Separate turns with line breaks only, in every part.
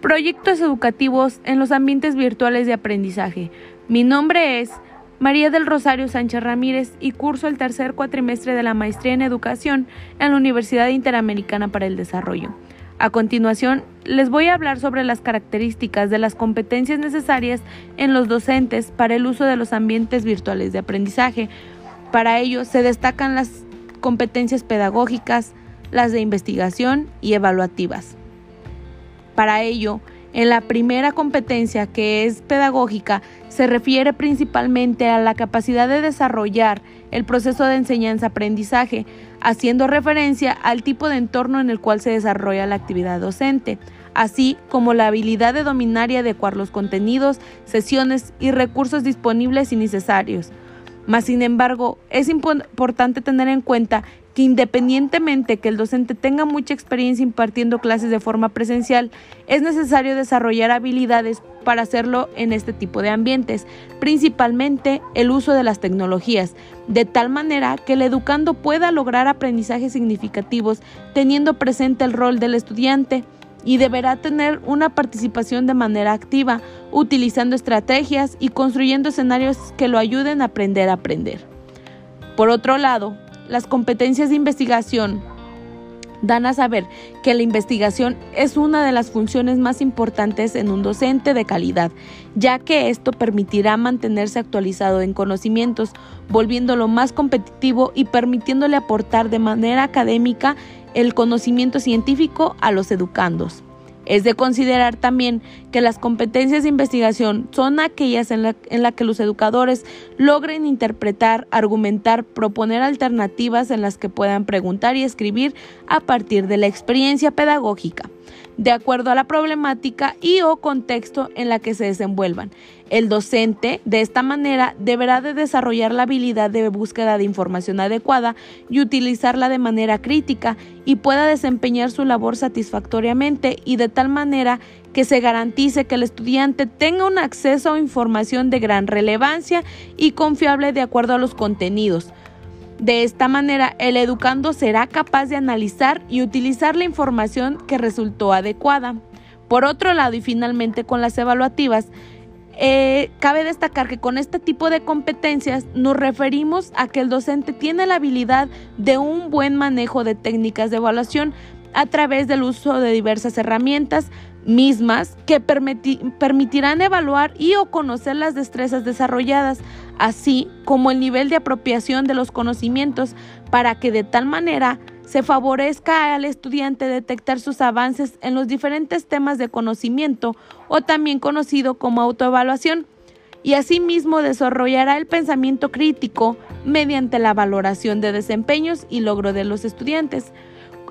Proyectos educativos en los ambientes virtuales de aprendizaje. Mi nombre es María del Rosario Sánchez Ramírez y curso el tercer cuatrimestre de la maestría en educación en la Universidad Interamericana para el Desarrollo. A continuación, les voy a hablar sobre las características de las competencias necesarias en los docentes para el uso de los ambientes virtuales de aprendizaje. Para ello, se destacan las competencias pedagógicas, las de investigación y evaluativas. Para ello, en la primera competencia, que es pedagógica, se refiere principalmente a la capacidad de desarrollar el proceso de enseñanza-aprendizaje, haciendo referencia al tipo de entorno en el cual se desarrolla la actividad docente, así como la habilidad de dominar y adecuar los contenidos, sesiones y recursos disponibles y necesarios. Mas, sin embargo, es importante tener en cuenta independientemente que el docente tenga mucha experiencia impartiendo clases de forma presencial, es necesario desarrollar habilidades para hacerlo en este tipo de ambientes, principalmente el uso de las tecnologías, de tal manera que el educando pueda lograr aprendizajes significativos teniendo presente el rol del estudiante y deberá tener una participación de manera activa, utilizando estrategias y construyendo escenarios que lo ayuden a aprender a aprender. Por otro lado, las competencias de investigación dan a saber que la investigación es una de las funciones más importantes en un docente de calidad, ya que esto permitirá mantenerse actualizado en conocimientos, volviéndolo más competitivo y permitiéndole aportar de manera académica el conocimiento científico a los educandos. Es de considerar también que las competencias de investigación son aquellas en las la que los educadores logren interpretar, argumentar, proponer alternativas en las que puedan preguntar y escribir a partir de la experiencia pedagógica de acuerdo a la problemática y o contexto en la que se desenvuelvan. El docente, de esta manera, deberá de desarrollar la habilidad de búsqueda de información adecuada y utilizarla de manera crítica y pueda desempeñar su labor satisfactoriamente y de tal manera que se garantice que el estudiante tenga un acceso a información de gran relevancia y confiable de acuerdo a los contenidos de esta manera, el educando será capaz de analizar y utilizar la información que resultó adecuada. Por otro lado, y finalmente con las evaluativas, eh, cabe destacar que con este tipo de competencias nos referimos a que el docente tiene la habilidad de un buen manejo de técnicas de evaluación a través del uso de diversas herramientas mismas que permitirán evaluar y o conocer las destrezas desarrolladas, así como el nivel de apropiación de los conocimientos para que de tal manera se favorezca al estudiante detectar sus avances en los diferentes temas de conocimiento o también conocido como autoevaluación y asimismo desarrollará el pensamiento crítico mediante la valoración de desempeños y logro de los estudiantes.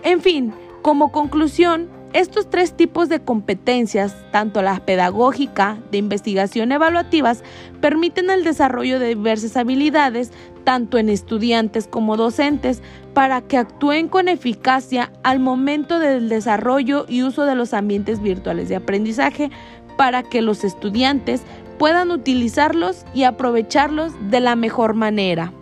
En fin, como conclusión, estos tres tipos de competencias, tanto la pedagógica, de investigación evaluativas, permiten el desarrollo de diversas habilidades, tanto en estudiantes como docentes, para que actúen con eficacia al momento del desarrollo y uso de los ambientes virtuales de aprendizaje, para que los estudiantes puedan utilizarlos y aprovecharlos de la mejor manera.